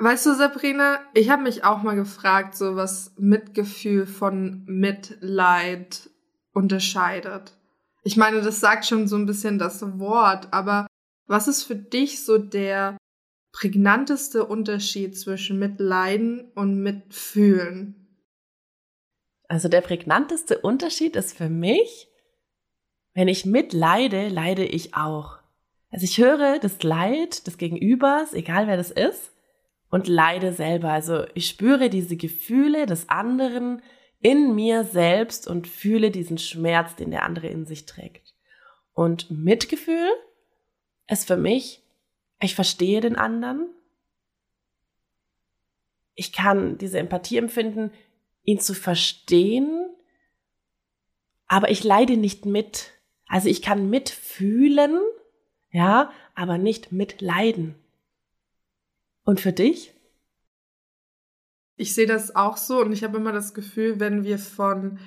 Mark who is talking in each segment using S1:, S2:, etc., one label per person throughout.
S1: Weißt du, Sabrina, ich habe mich auch mal gefragt, so was Mitgefühl von Mitleid unterscheidet. Ich meine, das sagt schon so ein bisschen das Wort, aber was ist für dich so der prägnanteste Unterschied zwischen Mitleiden und Mitfühlen?
S2: Also der prägnanteste Unterschied ist für mich, wenn ich mitleide, leide ich auch. Also ich höre das Leid des Gegenübers, egal wer das ist, und leide selber. Also ich spüre diese Gefühle des anderen in mir selbst und fühle diesen Schmerz, den der andere in sich trägt. Und Mitgefühl ist für mich, ich verstehe den anderen. Ich kann diese Empathie empfinden, ihn zu verstehen, aber ich leide nicht mit. Also ich kann mitfühlen, ja, aber nicht mitleiden. Und für dich?
S1: Ich sehe das auch so und ich habe immer das Gefühl, wenn wir von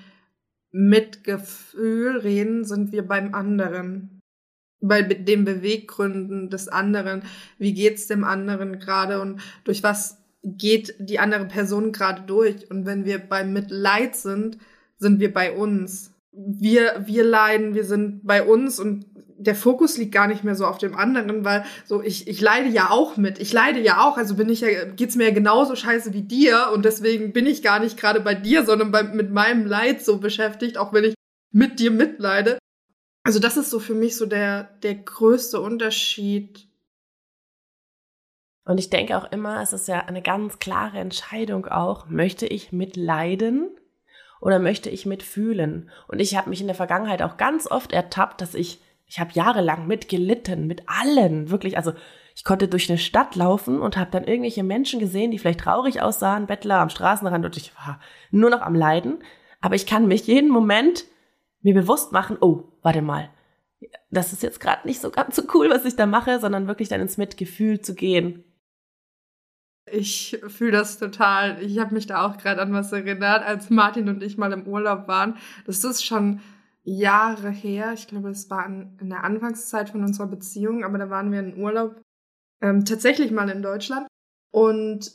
S1: Mitgefühl reden, sind wir beim anderen. Bei den Beweggründen des anderen. Wie geht's dem anderen gerade und durch was geht die andere Person gerade durch? Und wenn wir beim Mitleid sind, sind wir bei uns. Wir, wir leiden, wir sind bei uns und der Fokus liegt gar nicht mehr so auf dem anderen, weil so ich, ich leide ja auch mit. Ich leide ja auch, also bin ich ja, geht's mir ja genauso scheiße wie dir und deswegen bin ich gar nicht gerade bei dir, sondern bei, mit meinem Leid so beschäftigt, auch wenn ich mit dir mitleide. Also das ist so für mich so der, der größte Unterschied.
S2: Und ich denke auch immer, es ist ja eine ganz klare Entscheidung auch, möchte ich mitleiden oder möchte ich mitfühlen? Und ich habe mich in der Vergangenheit auch ganz oft ertappt, dass ich ich habe jahrelang mitgelitten, mit allen, wirklich. Also ich konnte durch eine Stadt laufen und habe dann irgendwelche Menschen gesehen, die vielleicht traurig aussahen, Bettler am Straßenrand und ich war nur noch am Leiden. Aber ich kann mich jeden Moment mir bewusst machen, oh, warte mal, das ist jetzt gerade nicht so ganz so cool, was ich da mache, sondern wirklich dann ins Mitgefühl zu gehen.
S1: Ich fühle das total. Ich habe mich da auch gerade an was erinnert, als Martin und ich mal im Urlaub waren. Das ist schon Jahre her. Ich glaube, es war in der Anfangszeit von unserer Beziehung, aber da waren wir in Urlaub, ähm, tatsächlich mal in Deutschland. Und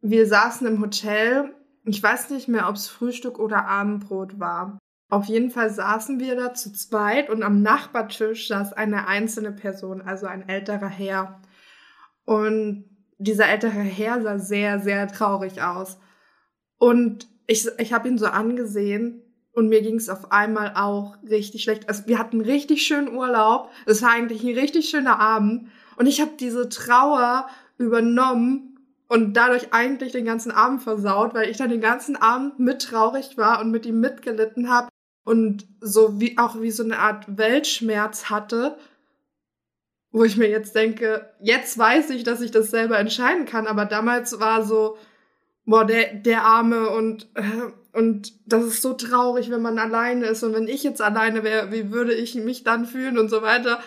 S1: wir saßen im Hotel. Ich weiß nicht mehr, ob es Frühstück oder Abendbrot war. Auf jeden Fall saßen wir da zu zweit und am Nachbartisch saß eine einzelne Person, also ein älterer Herr. Und dieser ältere Herr sah sehr, sehr traurig aus. Und ich, ich habe ihn so angesehen und mir ging es auf einmal auch richtig schlecht. Also wir hatten richtig schönen Urlaub. Es war eigentlich ein richtig schöner Abend. Und ich habe diese Trauer übernommen und dadurch eigentlich den ganzen Abend versaut, weil ich dann den ganzen Abend mit traurig war und mit ihm mitgelitten habe und so wie auch wie so eine Art Weltschmerz hatte, wo ich mir jetzt denke, jetzt weiß ich, dass ich das selber entscheiden kann, aber damals war so, boah, der, der Arme und, äh, und das ist so traurig, wenn man alleine ist und wenn ich jetzt alleine wäre, wie würde ich mich dann fühlen und so weiter.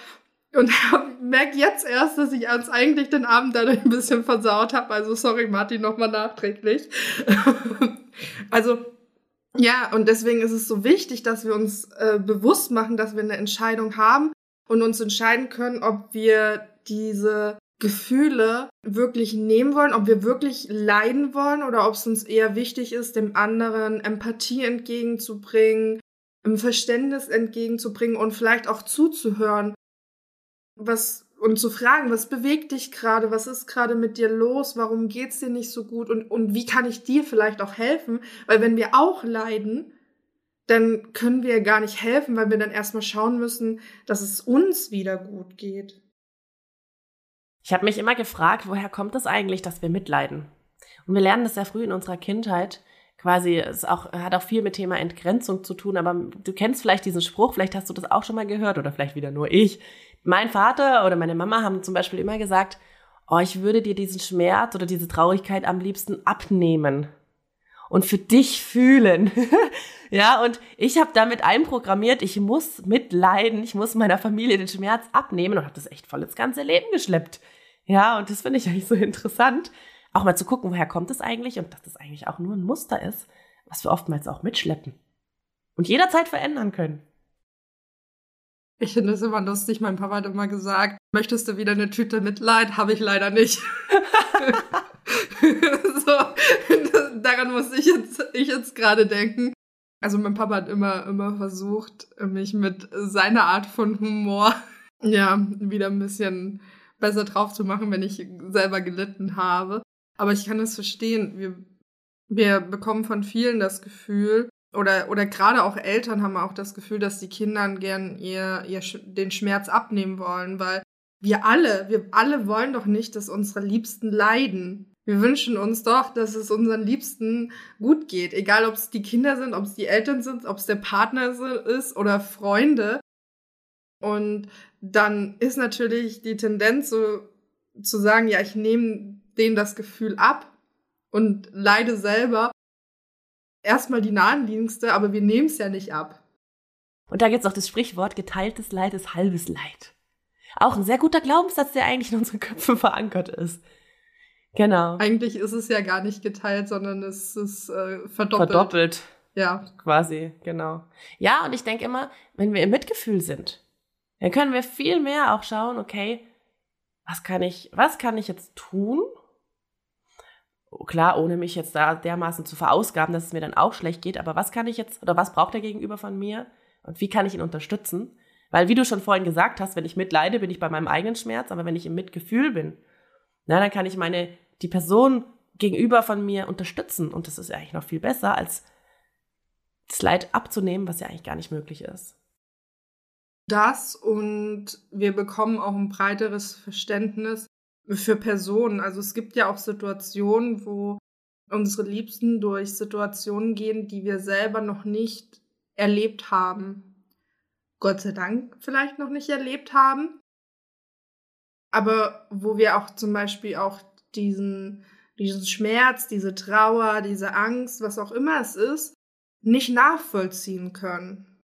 S1: Und merke jetzt erst, dass ich uns eigentlich den Abend dadurch ein bisschen versaut habe. Also sorry, Martin, nochmal nachträglich. also ja, und deswegen ist es so wichtig, dass wir uns äh, bewusst machen, dass wir eine Entscheidung haben und uns entscheiden können, ob wir diese Gefühle wirklich nehmen wollen, ob wir wirklich leiden wollen oder ob es uns eher wichtig ist, dem anderen Empathie entgegenzubringen, Verständnis entgegenzubringen und vielleicht auch zuzuhören, was und zu fragen, was bewegt dich gerade, was ist gerade mit dir los, warum geht's dir nicht so gut und, und wie kann ich dir vielleicht auch helfen? Weil wenn wir auch leiden, dann können wir gar nicht helfen, weil wir dann erstmal schauen müssen, dass es uns wieder gut geht.
S2: Ich habe mich immer gefragt, woher kommt es eigentlich, dass wir mitleiden? Und wir lernen das sehr früh in unserer Kindheit. Quasi, es auch, hat auch viel mit Thema Entgrenzung zu tun, aber du kennst vielleicht diesen Spruch, vielleicht hast du das auch schon mal gehört oder vielleicht wieder nur ich. Mein Vater oder meine Mama haben zum Beispiel immer gesagt, oh, ich würde dir diesen Schmerz oder diese Traurigkeit am liebsten abnehmen und für dich fühlen. ja, und ich habe damit einprogrammiert, ich muss mitleiden, ich muss meiner Familie den Schmerz abnehmen und habe das echt voll ins ganze Leben geschleppt. Ja, und das finde ich eigentlich so interessant, auch mal zu gucken, woher kommt es eigentlich und dass das eigentlich auch nur ein Muster ist, was wir oftmals auch mitschleppen und jederzeit verändern können.
S1: Ich finde es immer lustig. Mein Papa hat immer gesagt, möchtest du wieder eine Tüte Mitleid? Habe ich leider nicht. so, daran muss ich jetzt, ich jetzt gerade denken. Also mein Papa hat immer, immer versucht, mich mit seiner Art von Humor, ja, wieder ein bisschen besser drauf zu machen, wenn ich selber gelitten habe. Aber ich kann es verstehen. Wir, wir bekommen von vielen das Gefühl, oder, oder gerade auch Eltern haben auch das Gefühl, dass die Kindern gern ihr, ihr, den Schmerz abnehmen wollen, weil wir alle, wir alle wollen doch nicht, dass unsere Liebsten leiden. Wir wünschen uns doch, dass es unseren Liebsten gut geht. Egal, ob es die Kinder sind, ob es die Eltern sind, ob es der Partner ist oder Freunde. Und dann ist natürlich die Tendenz so zu sagen, ja, ich nehme denen das Gefühl ab und leide selber erstmal die nahenliegendste, aber wir nehmen es ja nicht ab.
S2: Und da gibt es auch das Sprichwort, geteiltes Leid ist halbes Leid. Auch ein sehr guter Glaubenssatz, der eigentlich in unseren Köpfen verankert ist. Genau.
S1: Eigentlich ist es ja gar nicht geteilt, sondern es ist äh, verdoppelt.
S2: Verdoppelt. Ja. Quasi, genau. Ja, und ich denke immer, wenn wir im Mitgefühl sind, dann können wir viel mehr auch schauen, okay, was kann ich, was kann ich jetzt tun, klar, ohne mich jetzt da dermaßen zu verausgaben, dass es mir dann auch schlecht geht, aber was kann ich jetzt oder was braucht der Gegenüber von mir und wie kann ich ihn unterstützen? Weil, wie du schon vorhin gesagt hast, wenn ich mitleide, bin ich bei meinem eigenen Schmerz, aber wenn ich im Mitgefühl bin, na, dann kann ich meine, die Person gegenüber von mir unterstützen und das ist eigentlich noch viel besser, als das Leid abzunehmen, was ja eigentlich gar nicht möglich ist.
S1: Das und wir bekommen auch ein breiteres Verständnis für Personen. Also es gibt ja auch Situationen, wo unsere Liebsten durch Situationen gehen, die wir selber noch nicht erlebt haben. Gott sei Dank vielleicht noch nicht erlebt haben. Aber wo wir auch zum Beispiel auch diesen, diesen Schmerz, diese Trauer, diese Angst, was auch immer es ist, nicht nachvollziehen können.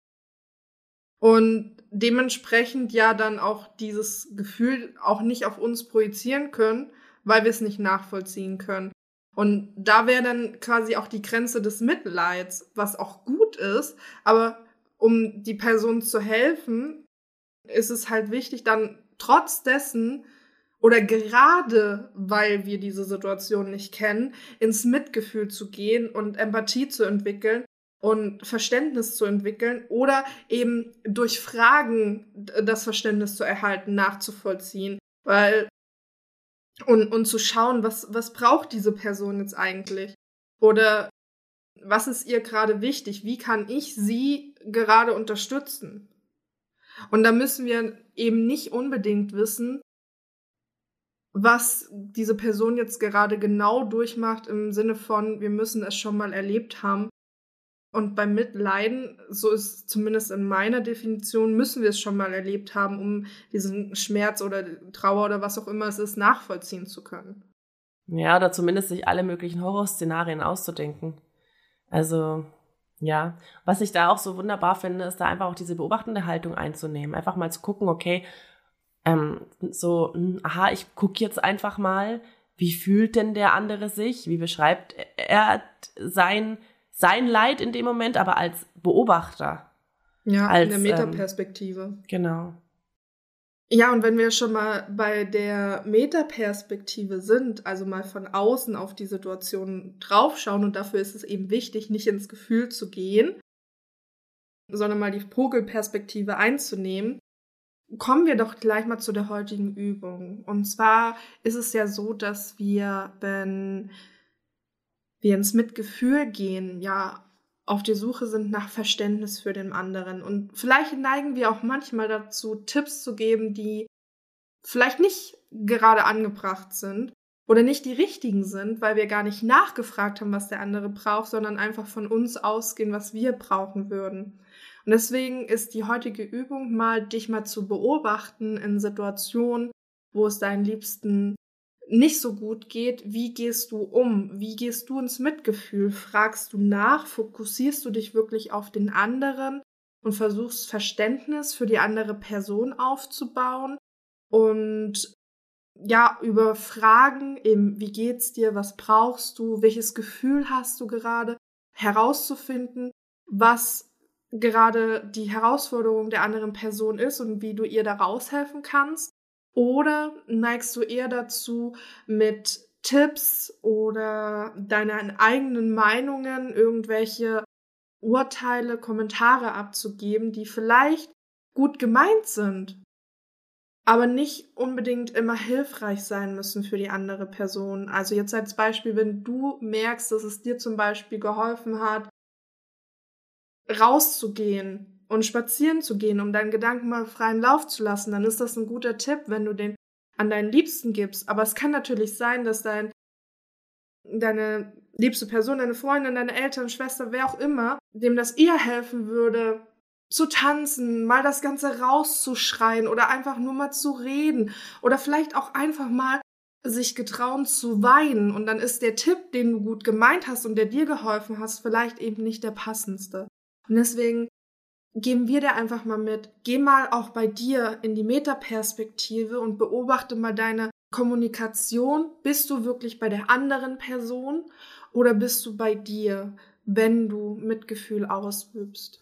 S1: Und dementsprechend ja dann auch dieses Gefühl auch nicht auf uns projizieren können, weil wir es nicht nachvollziehen können. Und da wäre dann quasi auch die Grenze des Mitleids, was auch gut ist, aber um die Person zu helfen, ist es halt wichtig, dann trotz dessen oder gerade weil wir diese Situation nicht kennen, ins Mitgefühl zu gehen und Empathie zu entwickeln und Verständnis zu entwickeln oder eben durch Fragen das Verständnis zu erhalten, nachzuvollziehen, weil und, und zu schauen, was, was braucht diese Person jetzt eigentlich? Oder was ist ihr gerade wichtig? Wie kann ich sie gerade unterstützen? Und da müssen wir eben nicht unbedingt wissen, was diese Person jetzt gerade genau durchmacht im Sinne von, wir müssen es schon mal erlebt haben, und beim Mitleiden, so ist zumindest in meiner Definition, müssen wir es schon mal erlebt haben, um diesen Schmerz oder Trauer oder was auch immer es ist, nachvollziehen zu können.
S2: Ja, oder zumindest sich alle möglichen Horrorszenarien auszudenken. Also, ja. Was ich da auch so wunderbar finde, ist da einfach auch diese beobachtende Haltung einzunehmen. Einfach mal zu gucken, okay, ähm, so, hm, aha, ich gucke jetzt einfach mal, wie fühlt denn der andere sich? Wie beschreibt er sein sein Leid in dem Moment, aber als Beobachter.
S1: Ja, als, in der Metaperspektive.
S2: Ähm, genau.
S1: Ja, und wenn wir schon mal bei der Metaperspektive sind, also mal von außen auf die Situation draufschauen, und dafür ist es eben wichtig, nicht ins Gefühl zu gehen, sondern mal die Vogelperspektive einzunehmen, kommen wir doch gleich mal zu der heutigen Übung. Und zwar ist es ja so, dass wir, wenn wir ins Mitgefühl gehen, ja, auf die Suche sind nach Verständnis für den anderen. Und vielleicht neigen wir auch manchmal dazu, Tipps zu geben, die vielleicht nicht gerade angebracht sind oder nicht die richtigen sind, weil wir gar nicht nachgefragt haben, was der andere braucht, sondern einfach von uns ausgehen, was wir brauchen würden. Und deswegen ist die heutige Übung mal, dich mal zu beobachten in Situationen, wo es deinen Liebsten nicht so gut geht, wie gehst du um? Wie gehst du ins Mitgefühl? Fragst du nach? Fokussierst du dich wirklich auf den anderen und versuchst Verständnis für die andere Person aufzubauen? Und ja, über Fragen, eben, wie geht's dir, was brauchst du, welches Gefühl hast du gerade, herauszufinden, was gerade die Herausforderung der anderen Person ist und wie du ihr da raushelfen kannst. Oder neigst du eher dazu, mit Tipps oder deinen eigenen Meinungen irgendwelche Urteile, Kommentare abzugeben, die vielleicht gut gemeint sind, aber nicht unbedingt immer hilfreich sein müssen für die andere Person. Also jetzt als Beispiel, wenn du merkst, dass es dir zum Beispiel geholfen hat, rauszugehen und spazieren zu gehen, um deinen Gedanken mal freien Lauf zu lassen, dann ist das ein guter Tipp, wenn du den an deinen Liebsten gibst. Aber es kann natürlich sein, dass dein, deine liebste Person, deine Freundin, deine Eltern, Schwester, wer auch immer, dem das eher helfen würde, zu tanzen, mal das Ganze rauszuschreien oder einfach nur mal zu reden oder vielleicht auch einfach mal sich getrauen zu weinen und dann ist der Tipp, den du gut gemeint hast und der dir geholfen hast, vielleicht eben nicht der passendste. Und deswegen geben wir dir einfach mal mit, geh mal auch bei dir in die Metaperspektive und beobachte mal deine Kommunikation. Bist du wirklich bei der anderen Person oder bist du bei dir, wenn du Mitgefühl ausübst?